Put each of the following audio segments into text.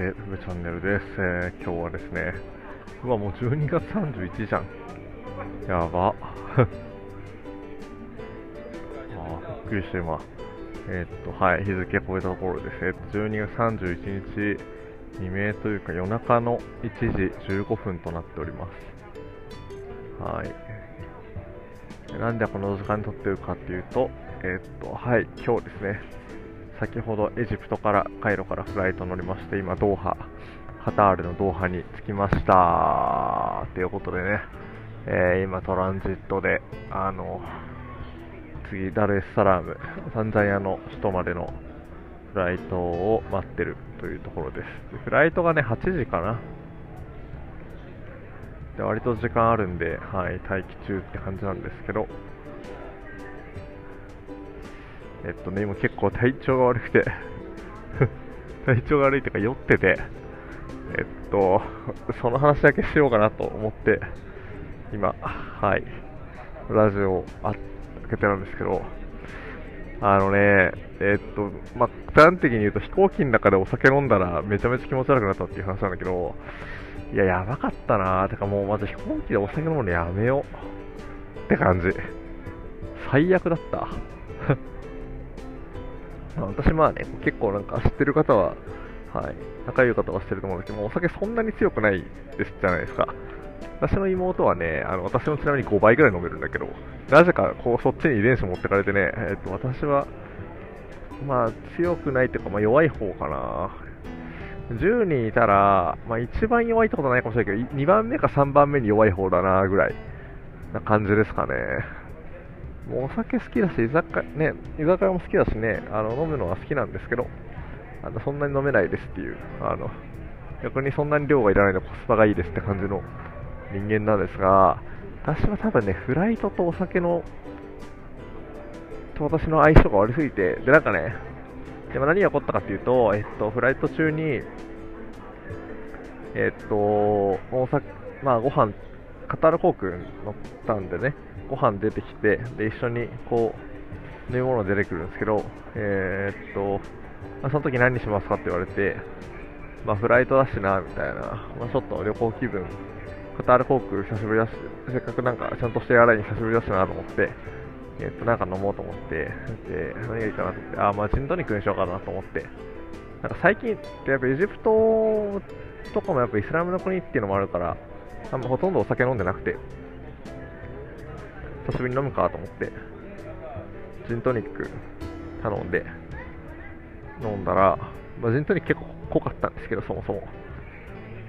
で、ふぶチャンネルです、えー今日はですね、うわ、もう12月31じゃん。やば。あびっくりして今。えーっと、はい、日付超えたところです。えーっと、12月31日、未明というか夜中の1時15分となっております。はい。なんでこの時間に撮ってるかっていうと、えっと、はい、今日ですね、先ほどエジプトから、カイロからフライト乗りまして、今、ドーハ、カタールのドーハに着きました。ということでね、えー今、トランジットで、あの、次、ダルエスサラーム、タンザニアの首都までのフライトを待ってるというところです。フライトがね、8時かな。で割と時間あるんで、はい、待機中って感じなんですけど、えっとね、今結構体調が悪くて、体調が悪いというか酔ってて、えっと、その話だけしようかなと思って、今、はい、ラジオを開けてるんですけど、あのね、えっと、まあ、端的に言うと飛行機の中でお酒飲んだらめちゃめちゃ気持ち悪くなったっていう話なんだけど、いや、やばかったなーてかもうまず飛行機でお酒飲むのやめようって感じ。最悪だった。まあ私まあね、結構なんか知ってる方は、はい、仲良い方は知ってると思うんですけど、お酒そんなに強くないですじゃないですか。私の妹はね、あの私のちなみに5倍ぐらい飲めるんだけど、なぜかこうそっちに遺伝子持ってかれてね、えっと私は、まあ強くないというか、まあ、弱い方かな。10人いたら、まあ一番弱いってことはないかもしれないけど、2番目か3番目に弱い方だなぐらいな感じですかね。もうお酒好きだし、居酒,、ね、居酒屋も好きだしね、あの飲むのは好きなんですけど、あのそんなに飲めないですっていう、あの逆にそんなに量がいらないのコスパがいいですって感じの人間なんですが、私は多分ね、フライトとお酒の、と私の相性が悪すぎて、で、なんかね、でも何が起こったかっていうと、えっと、フライト中に、えっと、大阪、まあ、ご飯、カタール航空に乗ったんでね、ご飯出てきて、で、一緒に、こう、飲み物出てくるんですけど、えーっと、ま、その時何しますかって言われて、まあ、フライトだしな、みたいな、まあ、ちょっと旅行気分、カタール航空久しぶりだし、せっかくなんかちゃんとしてやらに久しぶりだしなと思って、えっと、なんか飲もうと思って、で、何がいいかなと思って、あ、まあ、ジントニックにしようかなと思って、なんか最近ってやっぱエジプトとかもやっぱイスラムの国っていうのもあるから、あんまほとんどお酒飲んでなくて、久しぶりに飲むかと思って、ジントニック頼んで、飲んだら、まあ、ジントニック結構濃かったんですけど、そもそも。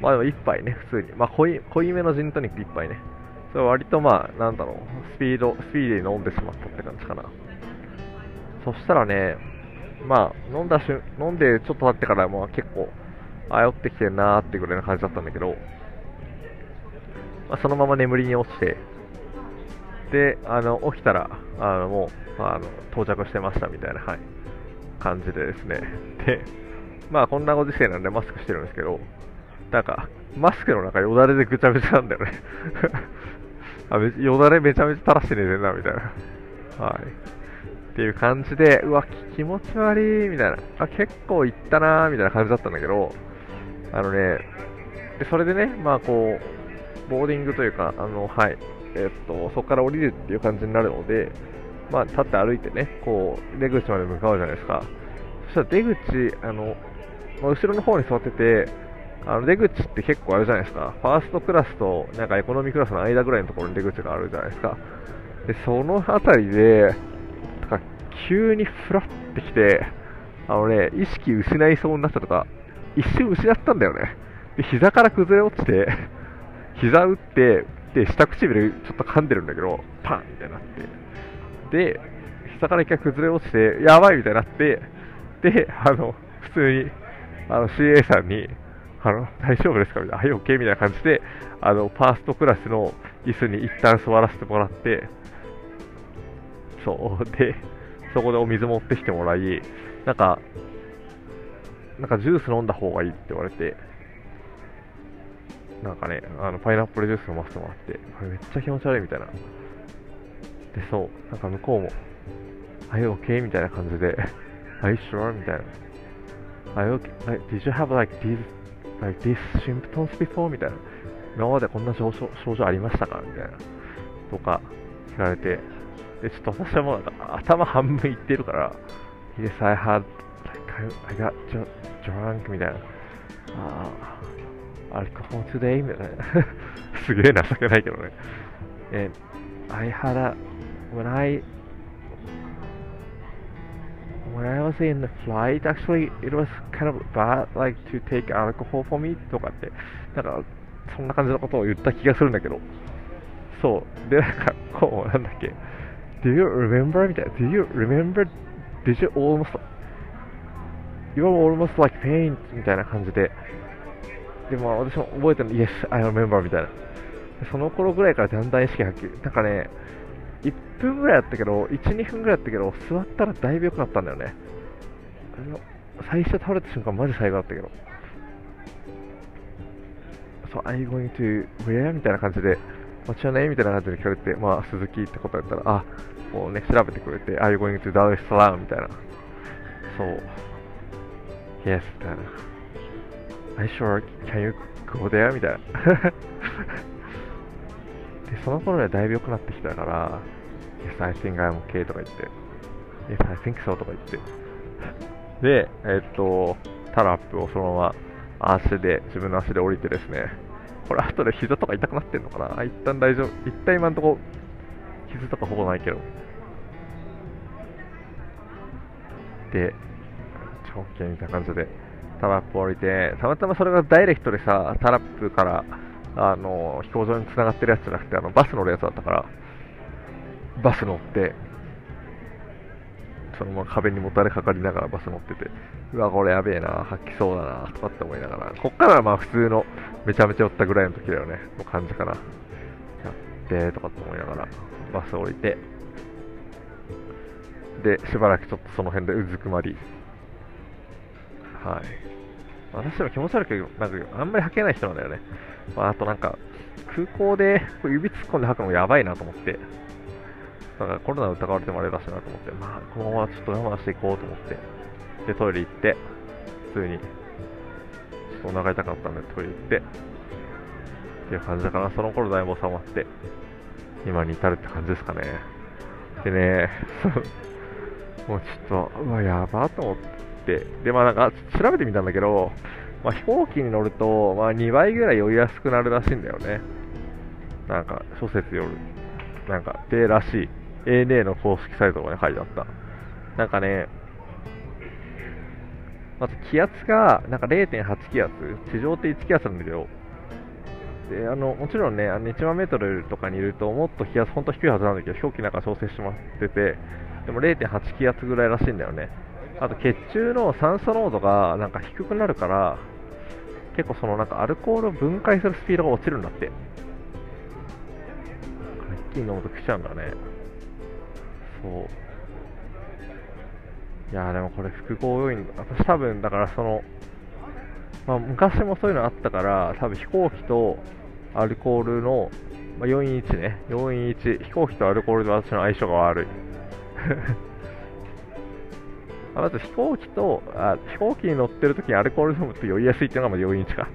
まあでも1杯ね、普通に。まあ濃い濃いめのジントニック1杯ね。それ割とまあ、なんだろう、スピード、スピーディーに飲んでしまったって感じかな。そしたらね、まあ、飲んだ瞬、飲んでちょっと経ってからもう結構、あ、酔ってきてんなーってぐらいの感じだったんだけど、まあ、そのまま眠りに落ちて、で、あの、起きたら、あの、もう、あの、到着してましたみたいな、はい、感じでですね。で、まあ、こんなご時世なんでマスクしてるんですけど、なんか、マスクの中よだれでぐちゃぐちゃなんだよね。あよだれめちゃめちゃ垂らして寝てんな、みたいな。はい。っていう感じで、うわ、気持ち悪い、みたいな。あ、結構いったなみたいな感じだったんだけど、あのね、でそれでね、まあこう、ボーディングというか、あの、はい、えっと、そこから降りるっていう感じになるので、まあ、立って歩いてね、こう、出口まで向かうじゃないですか。そしたら出口、あの、後ろの方に座ってて、あの出口って結構あるじゃないですか。ファーストクラスとなんかエコノミークラスの間ぐらいのところに出口があるじゃないですか。で、その辺りで、とか急にフラってきて、あのね、意識失いそうになったとか、一瞬失ったんだよね。で、膝から崩れ落ちて、膝打って、で、下唇ちょっと噛んでるんだけど、パンみたいになって。で、膝から一回崩れ落ちて、やばいみたいになって、で、あの、普通に、あの、CA さんに、あの、大丈夫ですか？みたいな、はい、OK? みたいな感じで、あの、ファーストクラスの椅子に一旦座らせてもらって、そう、で、そこでお水持ってきてもらい、なんか、なんかジュース飲んだ方がいいって言われて、なんかね、あの、パイナップルジュース飲ませてもらって、これめっちゃ気持ち悪いみたいな。で、そう、なんか向こうも、はい、OK? みたいな感じで、はい、sure? みたいな。I okay, like, did you have like these, like these symptoms before? みたいな。今までこんな症状症状ありましたか？みたいな。とか聞かれて、で、ちょっと私はもうなんか頭半分いってるから、Yes, I had, like, I got drunk みたいな。ああ、アルコール today? みたいな。すげえ情けないけどね。え、I had a, when I, when I was in the flight, actually, it was kind of bad, like, to take alcohol for me とかって、なんか、そんな感じのことを言った気がするんだけど、そう。で、なんか、こう、なんだっけ、Do you remember? みたいな。Do you remember? Did you almost, you were almost like faint? みたいな感じで、でも私も覚えてるの、Yes, I remember みたいな。その頃ぐらいからだんだん意識がはっきり、なんかね、1分ぐらいやったけど、1、2分ぐらいやったけど、座ったらだいぶ良くなったんだよね。最初倒れた瞬間、マジ最後だったけど。そう、Are you going to where? みたいな感じで、What's your name? みたいな感じで聞かれて、まあ、鈴木ってことやったら、あ、もうね、調べてくれて、Are you going to Dar es Salaam? みたいな。そう。Yes, みたいな。Are you sure? Can you go there? みたいな。で、その頃にはだいぶ良くなってきたから、Yes, I think I'm okay とか言って、Yes, I think so とか言って。で、えっと、タラップをそのまま足で、自分の足で降りてですね、これ後で膝とか痛くなってんのかな？一旦大丈夫。一旦今んとこ、傷とかほぼないけど。で、超 OK みたいな感じで、タラップ降りて、たまたまそれがダイレクトでさ、タラップから、あの、飛行場に繋がってるやつじゃなくて、あの、バス乗るやつだったから、バス乗って、そのまま壁にもたれかかりながらバス乗ってて、うわ、これやべえな、吐きそうだな、とかって思いながら、こっからはまあ普通の、めちゃめちゃ寄ったぐらいの時だよね、の感じかな。やってとかって思いながら、バス降りて、で、しばらくちょっとその辺でうずくまり、はい。私も気持ち悪く、なんかあんまり吐けない人なんだよね。まあ、あとなんか、空港で指突っ込んで吐くのもやばいなと思って、だかコロナ疑われてもあれだしなと思って、まあ、このままちょっと我慢していこうと思って、で、トイレ行って、普通に、ちょっとお腹痛かったんでトイレ行って、っていう感じだから、その頃だいぶ収まって、今に至るって感じですかね。でね、もうちょっと、うわ、やばと思って、で、まあなんか、調べてみたんだけど、まあ、飛行機に乗ると、まあ、2倍ぐらい酔いやすくなるらしいんだよね。なんか、諸説よる。なんか、でらしい。ANA の公式サイトがね、書いてあった。なんかね、まず気圧が、なんか0.8気圧、地上って1気圧なんだけど、で、あの、もちろんね、あの1万メートルとかにいると、もっと気圧、本当低いはずなんだけど、飛行機なんか調整してもらってて、でも0.8気圧ぐらいらしいんだよね。あと、血中の酸素濃度がなんか低くなるから、結構そのなんかアルコールを分解するスピードが落ちるんだって。一気に飲むと来ちゃうんだね。そう。いやでもこれ複合要因。私多分だからその、まあ、昔もそういうのあったから多分飛行機とアルコールの、まあ、4因1ね。4因1飛行機とアルコールで私の相性が悪い。まず飛行機とあ飛行機に乗ってる時にアルコール飲むと酔いやすいっていうのがま4因1か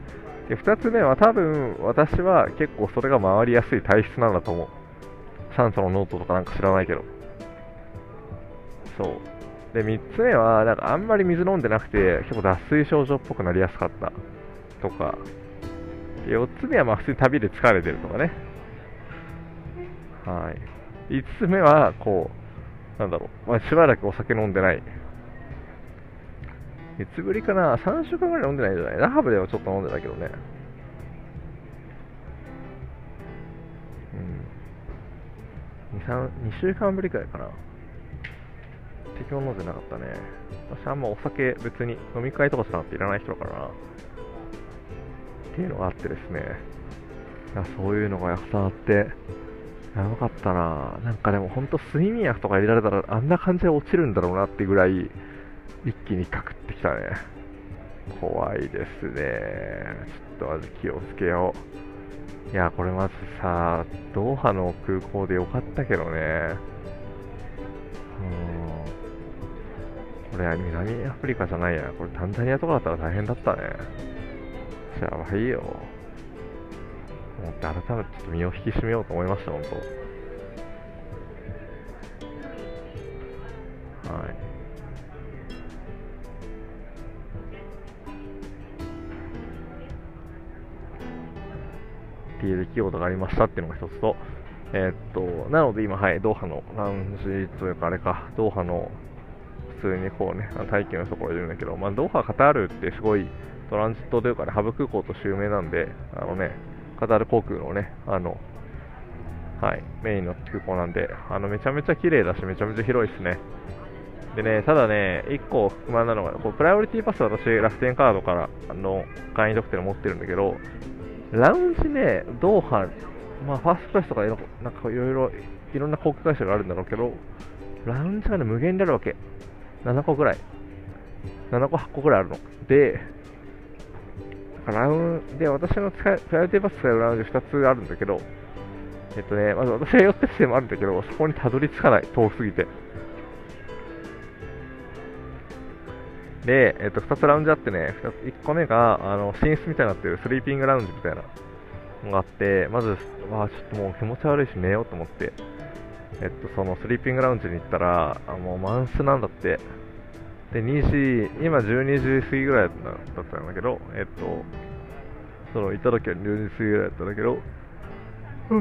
で2つ目は多分私は結構それが回りやすい体質なんだと思う酸素の濃度とかなんか知らないけどそう。で、3つ目は、なんかあんまり水飲んでなくて、結構脱水症状っぽくなりやすかったとか、4つ目はまあ普通に旅で疲れてるとかね。はい。5つ目は、こう、なんだろう、まあ、しばらくお酒飲んでない。いつぶりかな ?3 週間ぐらい飲んでないじゃない？ラハブではちょっと飲んでたけどね。うん。2、3、2週間ぶりくらいかな。適応飲んでなかったね。私あんまお酒別に飲み会とかさっていらない人だからな。っていうのがあってですね。いやそういうのがやたあって、やばかったななんかでも本当睡眠薬とか入れられたらあんな感じで落ちるんだろうなってぐらい一気にかくってきたね。怖いですね。ちょっとまず気をつけよう。いや、これまずさ、ドーハの空港でよかったけどね。うん。これ南アフリカじゃないや。これタンザニアとかだったら大変だったね。やばいよ。思って改めてちょっと身を引き締めようと思いました、本当。ていう出来事がありましたっていうのが一つと、え、っと、なので今、はい、ドーハのラウンジというか、あれか、ドーハの普通にこうね、待機のところにいるんだけど、まあ、ドーハ、カタールってすごいトランジットというかね、ハブ空港として有名なんで、あのね、カタール航空のね、あの、はい、メインの空港なんで、あの、めちゃめちゃ綺麗だし、めちゃめちゃ広いですね。でね、ただね、1個不満なのが、こうプライオリティパス私、楽天カードからあの会員特典を持ってるんだけど、ラウンジね、ドーハ、まあ、ファーストクラスとかなんかいろいろ、いろんな航空会社があるんだろうけど、ラウンジがね、無限であるわけ。7個ぐらい。7個、8個ぐらいあるの。で、ラウンで、私の使い、プライオリティパス使えるラウンジ2つあるんだけど、えっとね、まず私が寄ってるせもあるんだけど、そこにたどり着かない、遠すぎて。で、えっと、2つラウンジあってね、1個目が、あの、寝室みたいになってるスリーピングラウンジみたいなのがあって、まず、わちょっともう気持ち悪いし寝ようと思って、えっと、そのスリーピングラウンジに行ったら、あもう満室なんだって。で、2時、今12時過ぎぐらいだったんだけど、えっと、その、行った時は12時過ぎぐらいだったんだけど、あ、や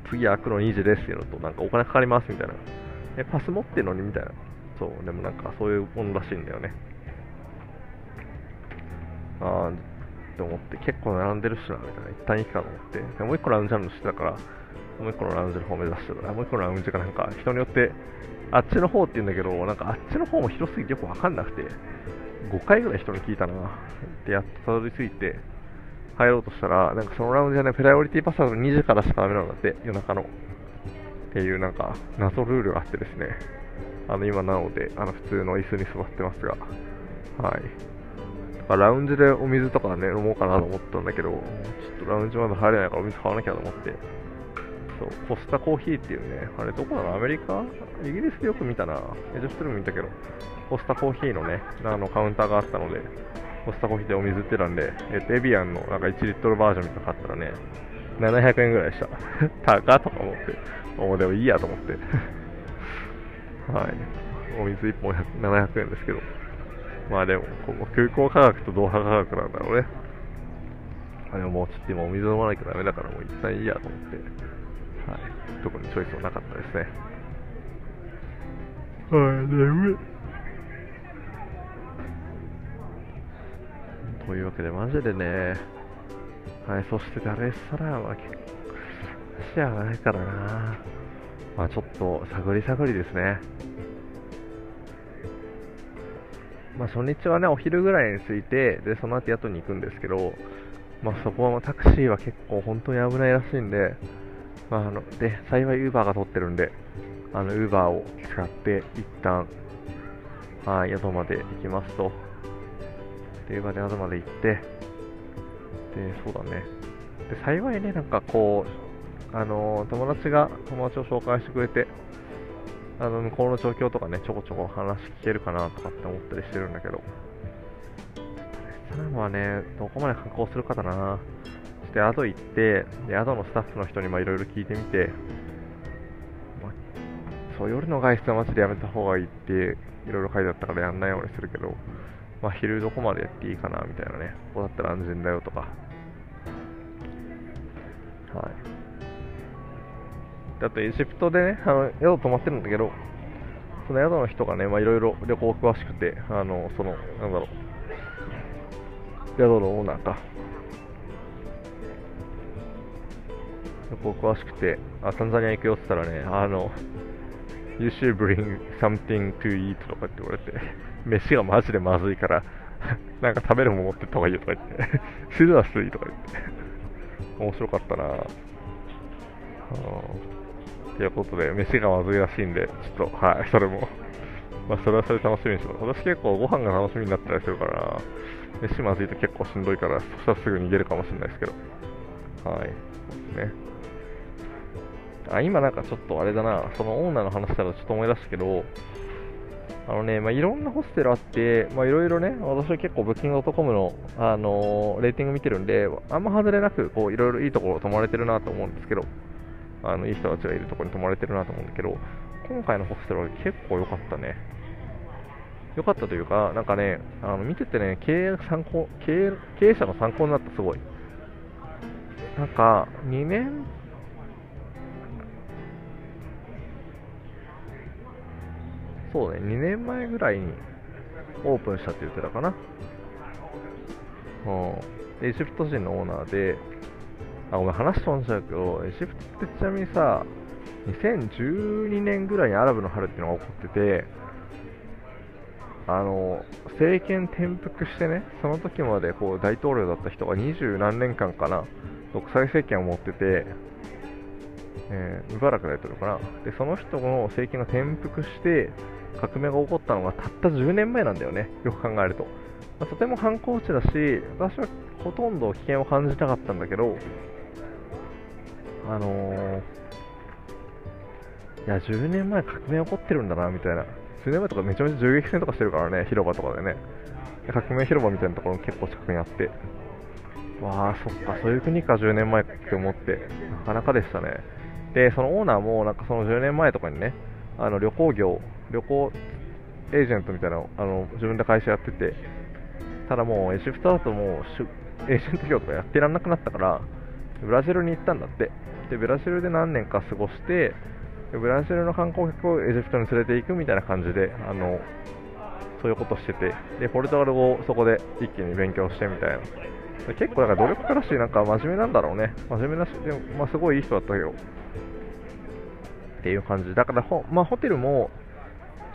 べ次開くの2時ですっていうのと、なんかお金かかりますみたいな。え、パス持ってんのにみたいな。そう、でもなんかそういうものらしいんだよね。あーって思って、結構並んでるしな、みたいな。一旦いいかと思って。でもう一個ラウンジあるの知ってたから、もう一個のラウンジの方目指してたもう一個のラウンジがなんか人によって、あっちの方って言うんだけど、なんかあっちの方も広すぎてよくわかんなくて、5回ぐらい人に聞いたな。で、やっとたどり着いて、入ろうとしたら、なんかそのラウンジはね、プライオリティパスワード2時からしかダメなんだって、夜中の。っていうなんか、謎ルールがあってですね。あの、今なので、あの、普通の椅子に座ってますが。はい。ラウンジでお水とかね、飲もうかなと思ったんだけど、ちょっとラウンジまだ入れないからお水買わなきゃと思って、そう、コスタコーヒーっていうね、あれどこなの？アメリカ？イギリスでよく見たな。エジプトでも見たけど、コスタコーヒーのね、あのカウンターがあったので、コスタコーヒーでお水売ってたんで、えっと、エビアンのなんか1リットルバージョンみたいなの買ったらね、700円ぐらいでした。高とか思って、もうでもいいやと思って はい。お水1本700円ですけど、まあでも、ここ空港価格と同派価格なんだろうね。あでももうちょっと今お水飲まなきゃダメだからもう一旦いいやと思って、はい。特にチョイスはなかったですね。はい、眠い。というわけで、マジでね、はい、そしてダレッサラーは結構、足上がないからな。まあちょっと探り探りですね。まあ、初日はね、お昼ぐらいに着いて、で、その後宿に行くんですけど、まあ、そこはタクシーは結構本当に危ないらしいんで、まあ、あの、で、幸い Uber が取ってるんで、あの、Uber を使って一旦、はい、宿まで行きますと。で、Uber で宿まで行って、で、そうだね。で、幸いね、なんかこう、あの友達が友達を紹介してくれて、あの向こうの状況とかね、ちょこちょこ話聞けるかなとかって思ったりしてるんだけど、レストランはね、どこまで観光するかだな。そして宿行って、で宿のスタッフの人にいろいろ聞いてみて、ま、そう夜の外出はマジでやめた方がいいっていろいろ書いてあったからやんないようにするけど、まあ、昼どこまでやっていいかなみたいなね、ここだったら安全だよとか、はい。あとエジプトでね、あの宿泊まってるんだけど、その宿の人がね、まあいろいろ旅行詳しくて、あの、その、なんだろう、宿のオーナーか。旅行詳しくて、あ、タンザニア行くよって言ったらね、あの、You should bring something to eat とかって言われて、飯がマジでまずいから、なんか食べるもの持ってった方がいいよとか言って、シルダスいいとか言って、面白かったなぁ。ということで、飯がまずいらしいんで、ちょっと、はい、それもまあ、それはそれ楽しみにしてます。私結構ご飯が楽しみになったりするから、飯まずいと結構しんどいから、そしたらすぐ逃げるかもしれないですけど。はい。ね。あ今なんかちょっとあれだな、そのオーナーの話したらちょっと思い出したけど、あのね、まあ、いろんなホステルあって、まあ、いろいろね、私は結構ブッキング .com の、あのー、レーティング見てるんで、あんま外れなく、こう、いろいろいいところ泊まれてるなと思うんですけど、あの、いい人たちがいるところに泊まれてるなと思うんだけど、今回のホステルは結構良かったね。良かったというか、なんかね、あの見ててね、経営参考経営、経営者の参考になった、すごい。なんか、2年そうね、2年前ぐらいにオープンしたって言ってたかな。うん。エジプト人のオーナーで、あ、ごめん、話飛んじゃうけど、エジプトってちなみにさ、2012年ぐらいにアラブの春っていうのが起こってて、あの政権転覆してね、その時までこう大統領だった人が二十何年間かな、独裁政権を持ってて、えー、ムバラク大統領かな、でその人の政権が転覆して、革命が起こったのがたった10年前なんだよね、よく考えると。まあ、とても反抗地だし、私はほとんど危険を感じなかったんだけど、あのー、いや、10年前革命起こってるんだな、みたいな。10年前とかめちゃめちゃ銃撃戦とかしてるからね、広場とかでね。革命広場みたいなところも結構近くにあって。わあ、そっか、そういう国か、10年前って思って、なかなかでしたね。で、そのオーナーも、なんかその10年前とかにね、あの旅行業、旅行エージェントみたいなのあの自分で会社やってて、ただもうエジプトだともうエージェント業とかやってらんなくなったから、ブラジルに行ったんだって。で、ブラジルで何年か過ごして、ブラジルの観光客をエジプトに連れて行くみたいな感じで、あのそういうことしてて、で、ポルトガル語をそこで一気に勉強してみたいな。結構、だから努力家だし、なんか真面目なんだろうね。真面目だし、でも、まあ、すごいいい人だったけど、っていう感じ。だからほ、まあ、ホテルも、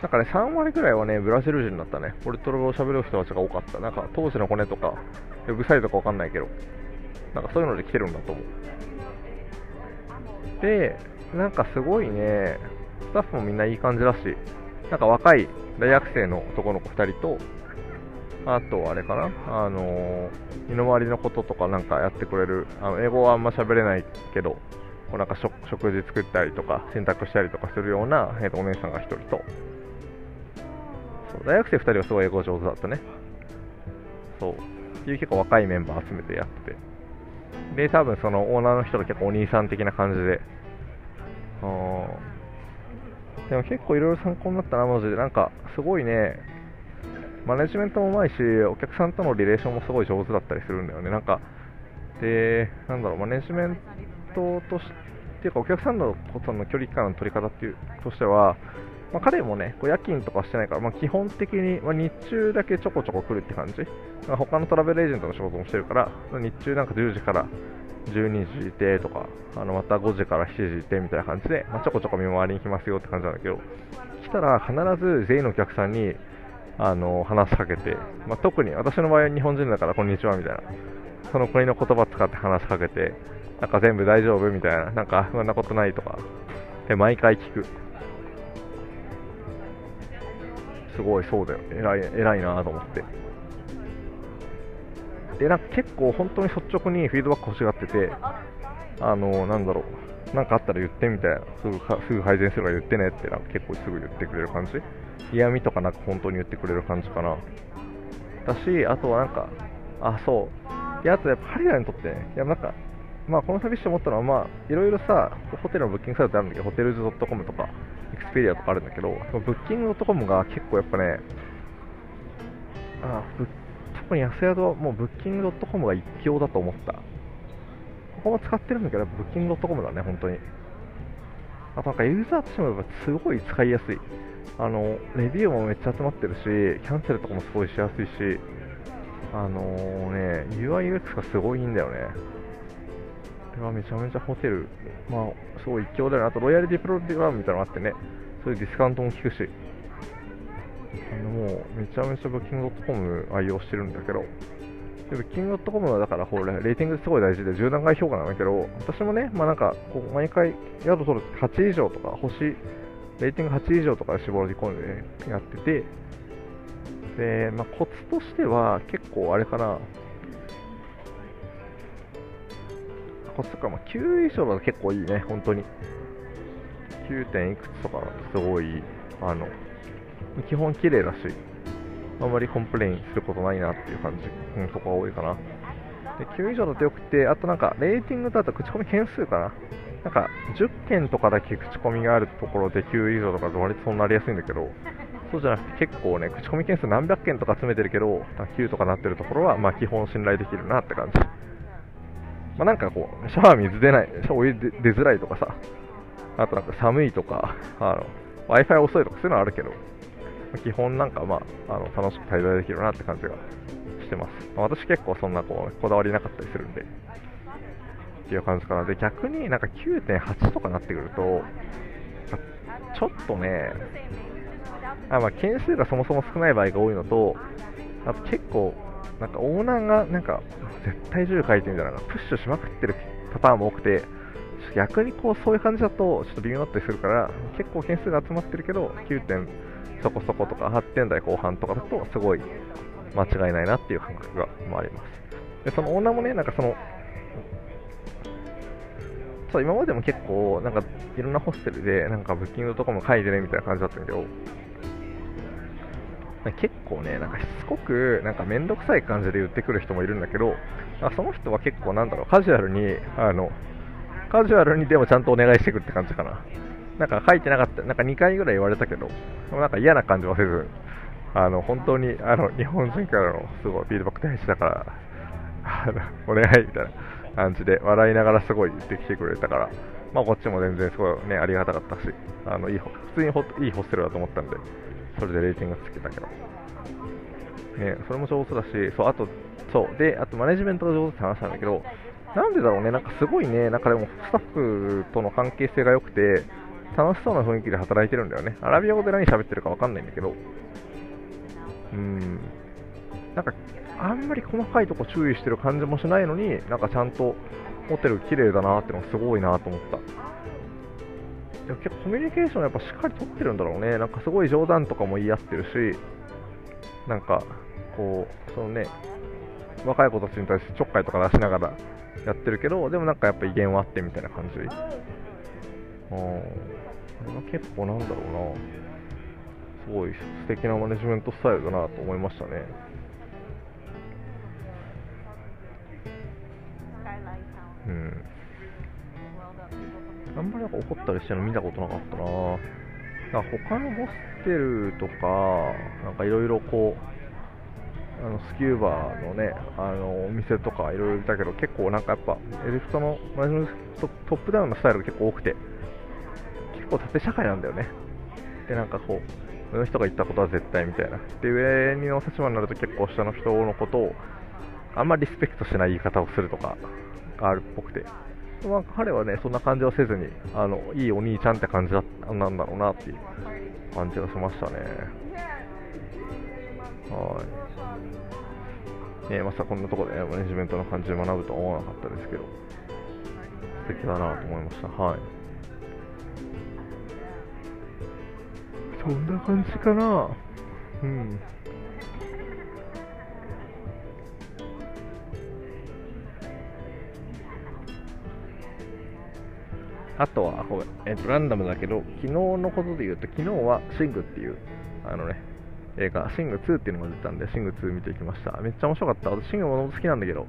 なんかね、3割ぐらいはね、ブラジル人だったね。ポルトガル語を喋る人たちが多かった。なんか、当時の骨とか、ウェブサイトかわかんないけど、なんかそういうので来てるんだと思う。で、なんかすごいね、スタッフもみんないい感じだし、なんか若い大学生の男の子2人と、あと、あれかな、あのー、身の回りのこととかなんかやってくれる、あの英語はあんま喋れないけど、こうなんか食事作ったりとか洗濯したりとかするような、えー、とお姉さんが1人と。そう大学生2人はすごい英語上手だったね。そう。っていう結構若いメンバー集めてやってて。で多分そのオーナーの人が結構お兄さん的な感じで。でも結構いろいろ参考になったなマジで。なんかすごいね。マネジメントもうまいしお客さんとのリレーションもすごい上手だったりするんだよね。なんかでなんだろうマネジメントとしてていうかお客さんのことの距離感の取り方っていうとしては、まあ、彼もねこう夜勤とかしてないから、まあ、基本的に、まあ、日中だけちょこちょこ来るって感じ、他のトラベルエージェントの仕事もしてるから日中なんか10時から12時いてとかあのまた5時から7時いてみたいな感じで、まあ、ちょこちょこ見回りに来ますよって感じなんだけど来たら必ず全員のお客さんにあの話しかけて、まあ、特に私の場合は日本人だからこんにちはみたいなその国の言葉使って話しかけてなんか全部大丈夫みたいな、なんか不安なことないとか、で、毎回聞く。すごいそうだよ。偉い、偉いなと思って。で、なんか結構本当に率直にフィードバック欲しがってて、あの、なんだろう、なんかあったら言ってみたいな、すぐすぐ改善するから言ってねって、なんか結構すぐ言ってくれる感じ。嫌味とかなんか本当に言ってくれる感じかな。だし、あとはなんか、あ、そう。で、あとやっぱ彼らにとってね、いやなんか、まあ、この旅して思ったのは、まあ、いろいろさ、ホテルのブッキングサイトあるんだけど、ホテルズ .com とか、エクスペリアとかあるんだけど、ブッキング .com が結構やっぱね、あ特に安宿はもうブッキング .com が一強だと思った。ここも使ってるんだけど、ブッキング .com だね、本当に。あとなんかユーザーとしてもやっぱすごい使いやすい。あの、レビューもめっちゃ集まってるし、キャンセルとかもすごいしやすいし、あのー、ね、UIUX がすごいんだよね。れはめちゃめちゃホテル、まあ、すごい一強だよ。ね。あと、ロイヤリティプログラムみたいなのがあってね、そういうディスカウントも効くし、あのもう、めちゃめちゃブッキング .com 愛用してるんだけど、でブッキング .com はだから、これ、レーティングすごい大事で、10段階評価なんだけど、私もね、まあなんか、こう毎回、宿取る8以上とか、星、レーティング8以上とかで絞り込んで、ね、やってて、で、まあ、コツとしては、結構あれかな、コストか、ま、9以上は結構いいね、本当に。9点いくつとかだとすごい、あの、基本綺麗だし、あんまり complain することないなっていう感じ、うん、そこが多いかな。で9以上だとよくて、あとなんか、レーティングだと口コミ件数かな。なんか、10件とかだけ口コミがあるところで9以上とか割とそうなりやすいんだけど、そうじゃなくて結構ね、口コミ件数何百件とか集めてるけど、9とかなってるところは、まあ基本信頼できるなって感じ。まあなんかこう、シャワー水出ない、シャワー出づらいとかさ、あとなんか寒いとか、あの、Wi-Fi 遅いとかそういうのはあるけど、基本なんかまあ、あの楽しく滞在できるなって感じがしてます。まあ、私結構そんなこう、こだわりなかったりするんで、っていう感じかな。で、逆になんか9.8とかなってくると、ちょっとね、あまあ、件数がそもそも少ない場合が多いのと、あと結構、なんかオーナーがなんか絶対10回転みたいなのがプッシュしまくってるパターンも多くて、逆にこうそういう感じだとちょっと微妙だったりするから、結構件数が集まってるけど、9点そこそことか8点台後半とかだとすごい間違いないなっていう感覚があります。で、そのオーナーもね、なんかその、そう今までも結構、なんかいろんなホステルで、なんかブッキングとかも書いてねみたいな感じだったんだけど、結構ね、なんかしつこく、なんかめんどくさい感じで言ってくる人もいるんだけど、その人は結構なんだろう、カジュアルに、あの、カジュアルにでもちゃんとお願いしてくるって感じかな。なんか書いてなかった、なんか2回ぐらい言われたけど、なんか嫌な感じはせず、あの、本当に、あの、日本人からのすごいフィードバック大事だから、お願いみたいな感じで、笑いながらすごい言ってきてくれたから、まあこっちも全然すごいね、ありがたかったし、あの、いい、普通にいいホステルだと思ったんで、それでレーティングつけたけど。ね、それも上手だし、そう、あと、そう、で、あとマネジメントが上手って話したんだけど、なんでだろうね、なんかすごいね、なんかでもスタッフとの関係性が良くて、楽しそうな雰囲気で働いてるんだよね。アラビア語で何喋ってるかわかんないんだけど、うん、なんか、あんまり細かいとこ注意してる感じもしないのに、なんかちゃんとホテル綺麗だなってのがすごいなと思った。でも結構コミュニケーションやっぱしっかりとってるんだろうね。なんかすごい冗談とかも言い合ってるし、なんか、こう、そのね、若い子たちに対してちょっかいとか出しながらやってるけど、でもなんかやっぱ威厳はあってみたいな感じ。うん。結構なんだろうな。すごい素敵なマネジメントスタイルだなと思いましたね。うん。あんまりなんか怒ったりしてるの見たことなかったな。だ他のホステルとか、なんかいろいろこう、あのスキューバーのね、あのお店とかいろいろいたけど、結構なんかやっぱ、エジプトのマジメントップダウンのスタイルが結構多くて、結構縦社会なんだよね。で、なんかこう、上の人が言ったことは絶対みたいな。で、上の立場になると結構下の人のことを、あんまりリスペクトしない言い方をするとかがあるっぽくて、まあ、彼はね、そんな感じはせずに、あの、いいお兄ちゃんって感じだなんだろうなっていう感じがしましたね。はい。ねまさかこんなところで、マネジメントの感じで学ぶとは思わなかったですけど、素敵だなと思いました。はい。そんな感じかな。うん。あとは、えっと、ランダムだけど、昨日のことで言うと、昨日はシングっていう、あのね、映画、シング2っていうのが出たんで、シング2見てきました。めっちゃ面白かった。私、シングも好きなんだけど、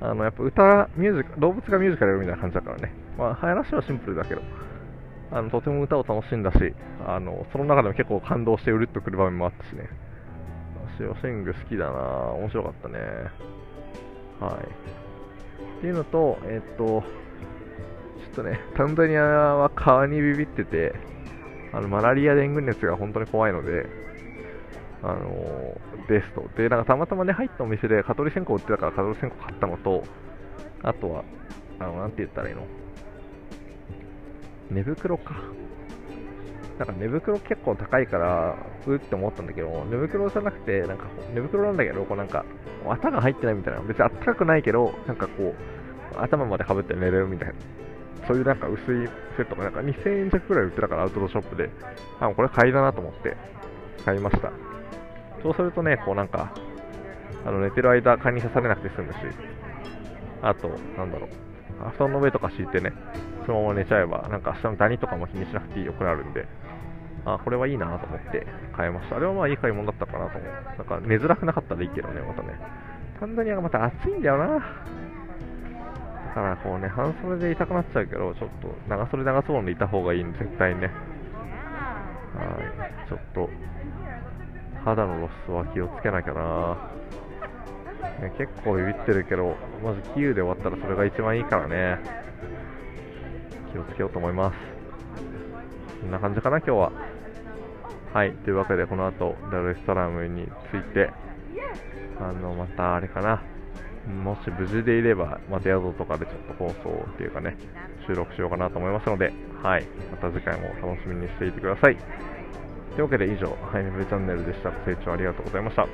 あの、やっぱ歌、ミュージカ動物がミュージカルやるみたいな感じだからね。まあ、話はシンプルだけど、あの、とても歌を楽しんだし、あの、その中でも結構感動してうるっとくる場面もあったしね。私はシング好きだな面白かったね。はい。っていうのと、えっと、ちょっとね、タンザニアは川にビビってて、あのマラリアデング熱が本当に怖いので、あのー、ですと。で、なんかたまたまね、入ったお店で蚊取り線香売ってたから蚊取り線香買ったのと、あとは、あの、なんて言ったらいいの？寝袋か。なんか寝袋結構高いから、うって思ったんだけど、寝袋じゃなくて、なんか寝袋なんだけど、こうなんか、綿が入ってないみたいな。別にあったかくないけど、なんかこう、頭までかぶって寝れるみたいな。そういうなんか薄いセットがなんか2000円弱くらい売ってたから、アウトドアショップで。あ、これ買いだなと思って買いました。そうするとね、こうなんか、あの寝てる間、蚊に刺されなくて済むし、あと、なんだろう、布団の上とか敷いてね、そのまま寝ちゃえば、なんか下のダニとかも気にしなくていいよくなるんで、あ、これはいいなと思って買いました。あれはまあいい買い物だったかなと思う。なんか寝づらくなかったらいいけどね、またね。タンザニアがまた暑いんだよな。からこうね、半袖で痛くなっちゃうけど、ちょっと長袖長ズボンでいた方がいいんで、絶対ね。はい、ちょっと、肌の露出は気をつけなきゃな。ね、結構ビビってるけど、まずキーウで終わったらそれが一番いいからね。気をつけようと思います。こんな感じかな、今日は。はい、というわけでこの後、ダルエストラムについて、あの、またあれかな、もし無事でいれば、また宿とかでちょっと放送っていうかね、収録しようかなと思いますので、はい、また次回も楽しみにしていてください。というわけで以上、ハイ、メブチャンネルでした。ご清聴ありがとうございました。